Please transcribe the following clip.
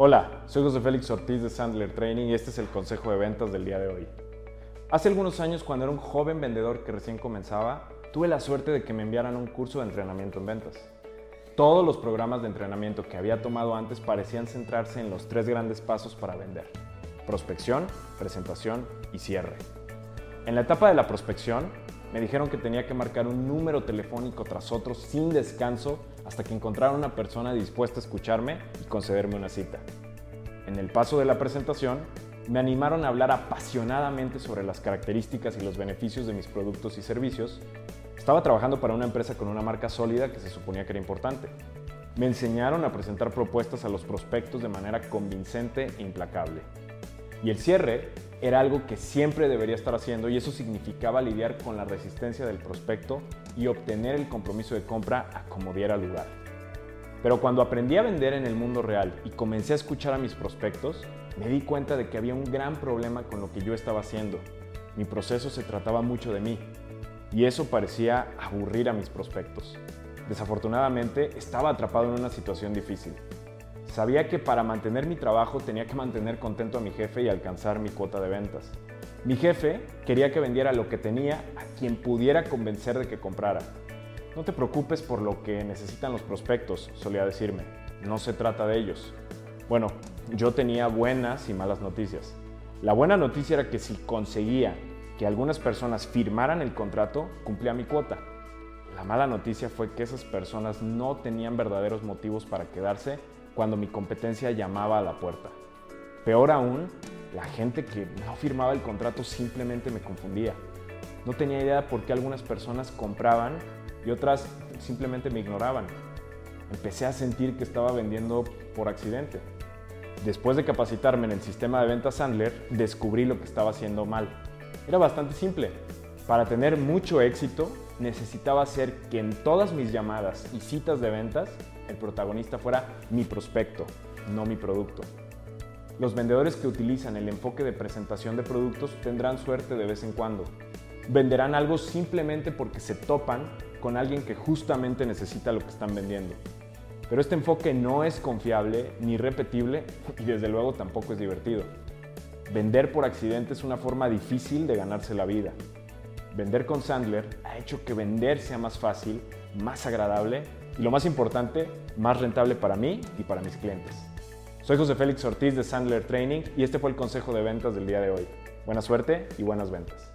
Hola, soy José Félix Ortiz de Sandler Training y este es el consejo de ventas del día de hoy. Hace algunos años, cuando era un joven vendedor que recién comenzaba, tuve la suerte de que me enviaran un curso de entrenamiento en ventas. Todos los programas de entrenamiento que había tomado antes parecían centrarse en los tres grandes pasos para vender. Prospección, presentación y cierre. En la etapa de la prospección, me dijeron que tenía que marcar un número telefónico tras otro sin descanso hasta que encontrara una persona dispuesta a escucharme y concederme una cita. En el paso de la presentación, me animaron a hablar apasionadamente sobre las características y los beneficios de mis productos y servicios. Estaba trabajando para una empresa con una marca sólida que se suponía que era importante. Me enseñaron a presentar propuestas a los prospectos de manera convincente e implacable. Y el cierre era algo que siempre debería estar haciendo y eso significaba lidiar con la resistencia del prospecto y obtener el compromiso de compra a como diera lugar. Pero cuando aprendí a vender en el mundo real y comencé a escuchar a mis prospectos, me di cuenta de que había un gran problema con lo que yo estaba haciendo. Mi proceso se trataba mucho de mí y eso parecía aburrir a mis prospectos. Desafortunadamente, estaba atrapado en una situación difícil. Sabía que para mantener mi trabajo tenía que mantener contento a mi jefe y alcanzar mi cuota de ventas. Mi jefe quería que vendiera lo que tenía a quien pudiera convencer de que comprara. No te preocupes por lo que necesitan los prospectos, solía decirme. No se trata de ellos. Bueno, yo tenía buenas y malas noticias. La buena noticia era que si conseguía que algunas personas firmaran el contrato, cumplía mi cuota. La mala noticia fue que esas personas no tenían verdaderos motivos para quedarse cuando mi competencia llamaba a la puerta. Peor aún, la gente que no firmaba el contrato simplemente me confundía. No tenía idea por qué algunas personas compraban y otras simplemente me ignoraban. Empecé a sentir que estaba vendiendo por accidente. Después de capacitarme en el sistema de ventas Sandler, descubrí lo que estaba haciendo mal. Era bastante simple. Para tener mucho éxito, necesitaba hacer que en todas mis llamadas y citas de ventas el protagonista fuera mi prospecto, no mi producto. Los vendedores que utilizan el enfoque de presentación de productos tendrán suerte de vez en cuando. Venderán algo simplemente porque se topan con alguien que justamente necesita lo que están vendiendo. Pero este enfoque no es confiable ni repetible y desde luego tampoco es divertido. Vender por accidente es una forma difícil de ganarse la vida. Vender con Sandler ha hecho que vender sea más fácil, más agradable y lo más importante, más rentable para mí y para mis clientes. Soy José Félix Ortiz de Sandler Training y este fue el consejo de ventas del día de hoy. Buena suerte y buenas ventas.